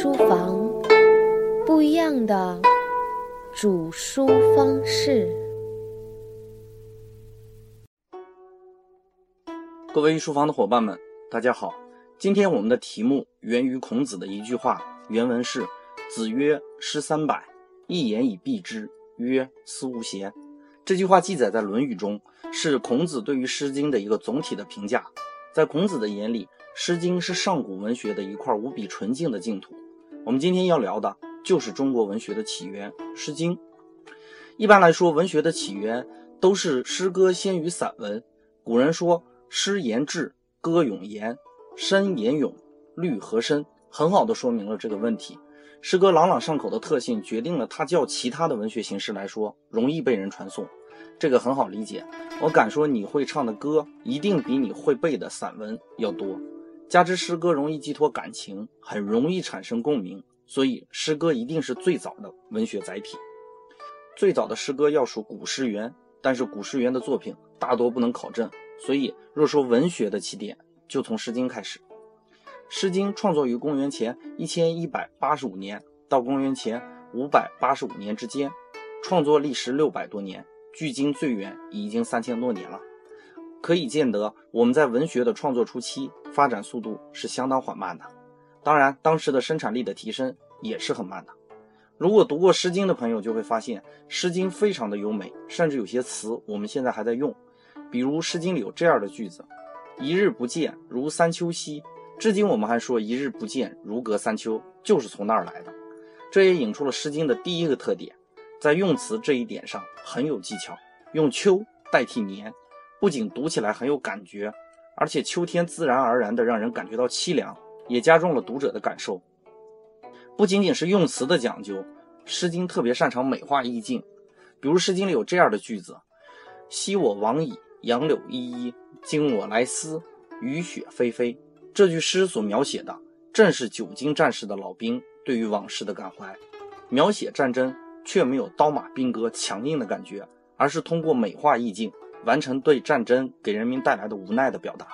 书房，不一样的煮书方式。各位书房的伙伴们，大家好。今天我们的题目源于孔子的一句话，原文是：“子曰：诗三百，一言以蔽之，曰思无邪。”这句话记载在《论语》中，是孔子对于《诗经》的一个总体的评价。在孔子的眼里，《诗经》是上古文学的一块无比纯净的净土。我们今天要聊的就是中国文学的起源，《诗经》。一般来说，文学的起源都是诗歌先于散文。古人说：“诗言志，歌咏言，深言咏，律和声。”很好的说明了这个问题。诗歌朗朗上口的特性，决定了它较其他的文学形式来说容易被人传颂。这个很好理解。我敢说，你会唱的歌一定比你会背的散文要多。加之诗歌容易寄托感情，很容易产生共鸣，所以诗歌一定是最早的文学载体。最早的诗歌要数古诗源，但是古诗源的作品大多不能考证，所以若说文学的起点，就从《诗经》开始。《诗经》创作于公元前一千一百八十五年到公元前五百八十五年之间，创作历时六百多年，距今最远已经三千多年了。可以见得，我们在文学的创作初期发展速度是相当缓慢的。当然，当时的生产力的提升也是很慢的。如果读过《诗经》的朋友就会发现，《诗经》非常的优美，甚至有些词我们现在还在用。比如《诗经》里有这样的句子：“一日不见，如三秋兮。”至今我们还说“一日不见，如隔三秋”，就是从那儿来的。这也引出了《诗经》的第一个特点，在用词这一点上很有技巧，用“秋”代替“年”，不仅读起来很有感觉，而且秋天自然而然的让人感觉到凄凉，也加重了读者的感受。不仅仅是用词的讲究，《诗经》特别擅长美化意境。比如《诗经》里有这样的句子：“昔我往矣，杨柳依依；今我来思，雨雪霏霏。”这句诗所描写的，正是久经战事的老兵对于往事的感怀，描写战争却没有刀马兵戈强硬的感觉，而是通过美化意境，完成对战争给人民带来的无奈的表达。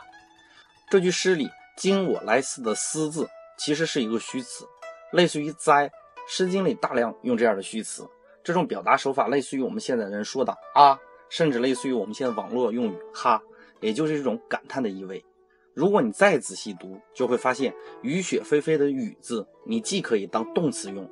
这句诗里“今我来思”的“思”字，其实是一个虚词，类似于“哉”。《诗经》里大量用这样的虚词，这种表达手法类似于我们现在人说的“啊”，甚至类似于我们现在网络用语“哈”，也就是一种感叹的意味。如果你再仔细读，就会发现“雨雪霏霏”的“雨”字，你既可以当动词用，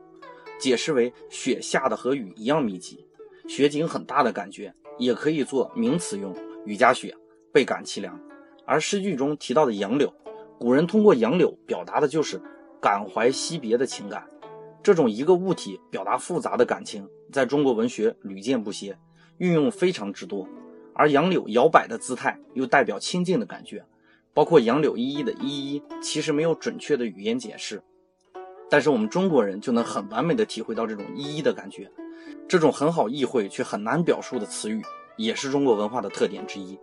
解释为雪下的和雨一样密集，雪景很大的感觉；也可以做名词用，雨夹雪，倍感凄凉。而诗句中提到的杨柳，古人通过杨柳表达的就是感怀惜别的情感。这种一个物体表达复杂的感情，在中国文学屡见不鲜，运用非常之多。而杨柳摇摆的姿态，又代表清静的感觉。包括杨柳依依的依依，其实没有准确的语言解释，但是我们中国人就能很完美的体会到这种依依的感觉。这种很好意会却很难表述的词语，也是中国文化的特点之一。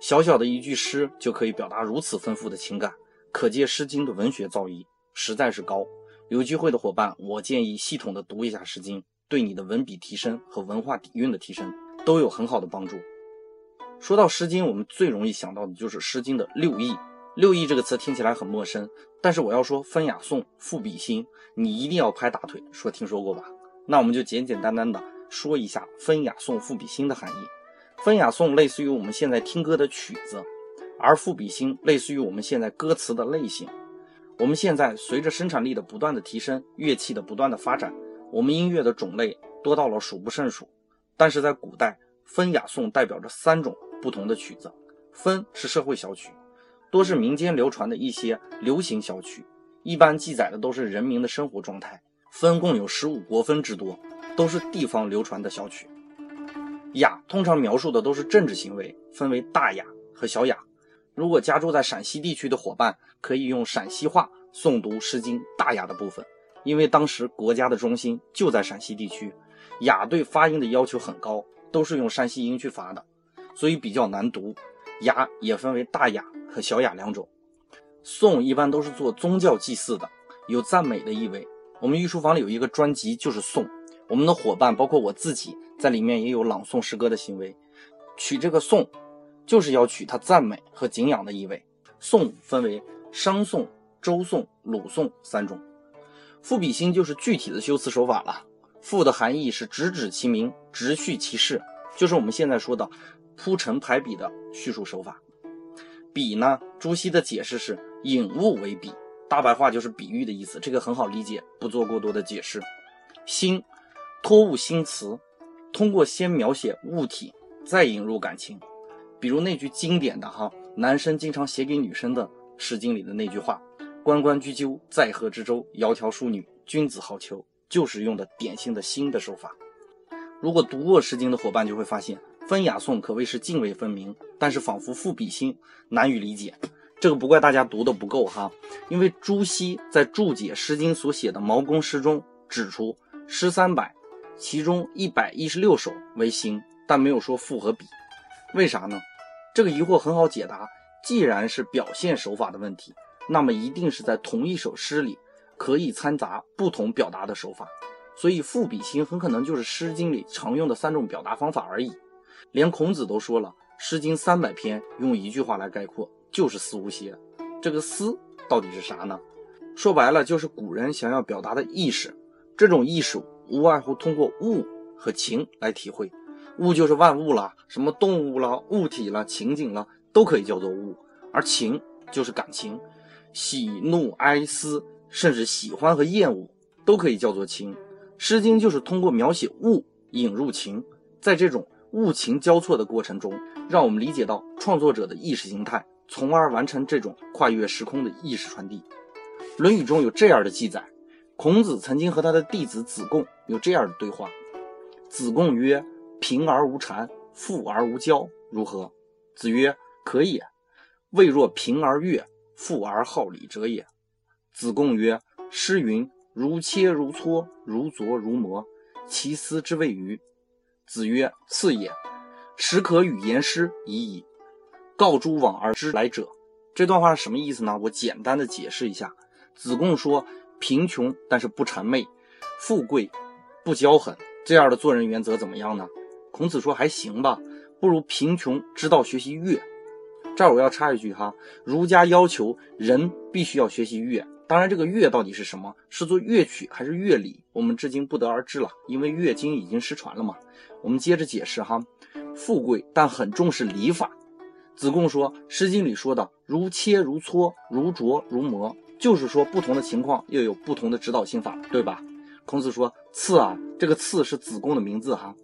小小的一句诗就可以表达如此丰富的情感，可见《诗经》的文学造诣实在是高。有机会的伙伴，我建议系统的读一下《诗经》，对你的文笔提升和文化底蕴的提升都有很好的帮助。说到《诗经》，我们最容易想到的就是《诗经》的六艺。六艺这个词听起来很陌生，但是我要说分雅颂、赋比兴，你一定要拍大腿说听说过吧？那我们就简简单单的说一下分雅颂、赋比兴的含义。分雅颂类似于我们现在听歌的曲子，而赋比兴类似于我们现在歌词的类型。我们现在随着生产力的不断的提升，乐器的不断的发展，我们音乐的种类多到了数不胜数。但是在古代，分雅颂代表着三种。不同的曲子，分是社会小曲，多是民间流传的一些流行小曲，一般记载的都是人民的生活状态。分共有十五国分之多，都是地方流传的小曲。雅通常描述的都是政治行为，分为大雅和小雅。如果家住在陕西地区的伙伴，可以用陕西话诵读《诗经》大雅的部分，因为当时国家的中心就在陕西地区，雅对发音的要求很高，都是用山西音去发的。所以比较难读，雅也分为大雅和小雅两种。颂一般都是做宗教祭祀的，有赞美的意味。我们御书房里有一个专辑就是颂，我们的伙伴包括我自己在里面也有朗诵诗歌的行为。取这个颂，就是要取它赞美和敬仰的意味。颂分为商颂、周颂、鲁颂三种。赋比兴就是具体的修辞手法了。赋的含义是直指其名，直叙其事，就是我们现在说的铺陈排比的叙述手法。比呢，朱熹的解释是引物为比，大白话就是比喻的意思，这个很好理解，不做过多的解释。兴，托物兴词，通过先描写物体，再引入感情。比如那句经典的哈，男生经常写给女生的《诗经》里的那句话：“关关雎鸠，在河之洲，窈窕淑女，君子好逑。”就是用的典型的兴的手法。如果读过《诗经》的伙伴就会发现，风雅颂可谓是泾渭分明，但是仿佛赋比兴，难以理解。这个不怪大家读的不够哈，因为朱熹在注解《诗经》所写的毛公诗中指出，诗三百，其中一百一十六首为兴，但没有说赋和比，为啥呢？这个疑惑很好解答，既然是表现手法的问题，那么一定是在同一首诗里。可以掺杂不同表达的手法，所以赋比兴很可能就是《诗经》里常用的三种表达方法而已。连孔子都说了，《诗经》三百篇用一句话来概括，就是“思无邪”。这个“思”到底是啥呢？说白了，就是古人想要表达的意识。这种意识无外乎通过物和情来体会。物就是万物啦，什么动物啦、物体啦、情景啦，都可以叫做物。而情就是感情，喜怒哀思。甚至喜欢和厌恶都可以叫做情，《诗经》就是通过描写物引入情，在这种物情交错的过程中，让我们理解到创作者的意识形态，从而完成这种跨越时空的意识传递。《论语》中有这样的记载：孔子曾经和他的弟子子贡有这样的对话。子贡曰：“贫而无谄，富而无骄，如何？”子曰：“可也。未若贫而悦，富而好礼者也。”子贡曰：“诗云：‘如切如磋，如琢如磨，其斯之谓与？’”子曰：“赐也。始可与言诗已矣。告诸往而知来者。”这段话是什么意思呢？我简单的解释一下。子贡说：“贫穷但是不谄媚，富贵不骄横，这样的做人原则怎么样呢？”孔子说：“还行吧，不如贫穷知道学习乐。”这儿我要插一句哈，儒家要求人必须要学习乐。当然，这个乐到底是什么？是做乐曲还是乐理？我们至今不得而知了，因为乐经已经失传了嘛。我们接着解释哈，富贵但很重视礼法。子贡说，《诗经》里说的“如切如磋，如琢如磨”，就是说不同的情况又有不同的指导心法，对吧？孔子说：“刺啊，这个刺是子贡的名字哈。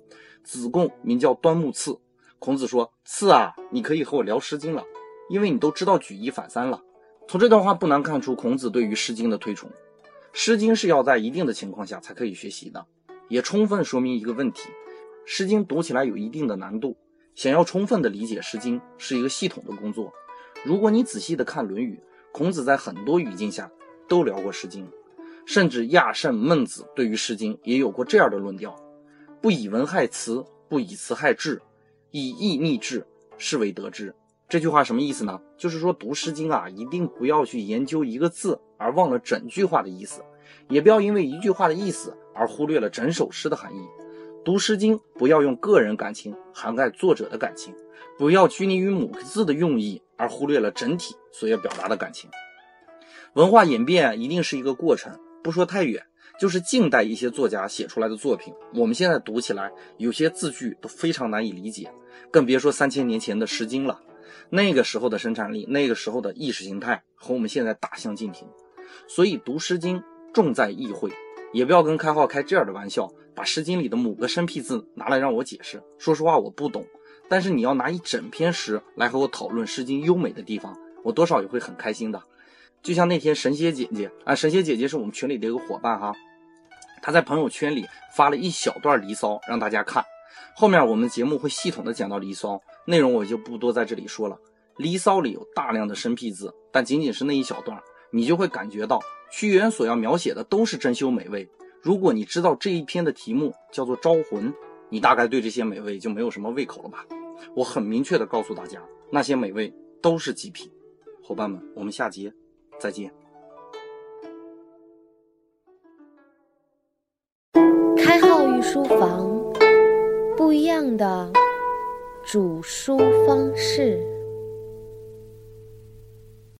子贡名叫端木赐。孔子说：刺啊，你可以和我聊《诗经》了，因为你都知道举一反三了。”从这段话不难看出孔子对于《诗经》的推崇，《诗经》是要在一定的情况下才可以学习的，也充分说明一个问题：《诗经》读起来有一定的难度。想要充分的理解《诗经》是一个系统的工作。如果你仔细的看《论语》，孔子在很多语境下都聊过《诗经》，甚至亚圣、孟子对于《诗经》也有过这样的论调：不以文害词，不以词害志，以意逆志，是为得之。这句话什么意思呢？就是说读《诗经》啊，一定不要去研究一个字而忘了整句话的意思，也不要因为一句话的意思而忽略了整首诗的含义。读《诗经》不要用个人感情涵盖作者的感情，不要拘泥于某个字的用意而忽略了整体所要表达的感情。文化演变一定是一个过程，不说太远，就是近代一些作家写出来的作品，我们现在读起来有些字句都非常难以理解，更别说三千年前的《诗经》了。那个时候的生产力，那个时候的意识形态和我们现在大相径庭，所以读《诗经》重在意会，也不要跟开号开这样的玩笑，把《诗经》里的某个生僻字拿来让我解释。说实话，我不懂，但是你要拿一整篇诗来和我讨论《诗经》优美的地方，我多少也会很开心的。就像那天神仙姐姐啊，神仙姐姐是我们群里的一个伙伴哈，她在朋友圈里发了一小段《离骚》让大家看。后面我们节目会系统的讲到《离骚》，内容我就不多在这里说了。《离骚》里有大量的生僻字，但仅仅是那一小段，你就会感觉到屈原所要描写的都是珍馐美味。如果你知道这一篇的题目叫做《招魂》，你大概对这些美味就没有什么胃口了吧？我很明确的告诉大家，那些美味都是极品。伙伴们，我们下节再见。开号御书房。不一样的煮书方式。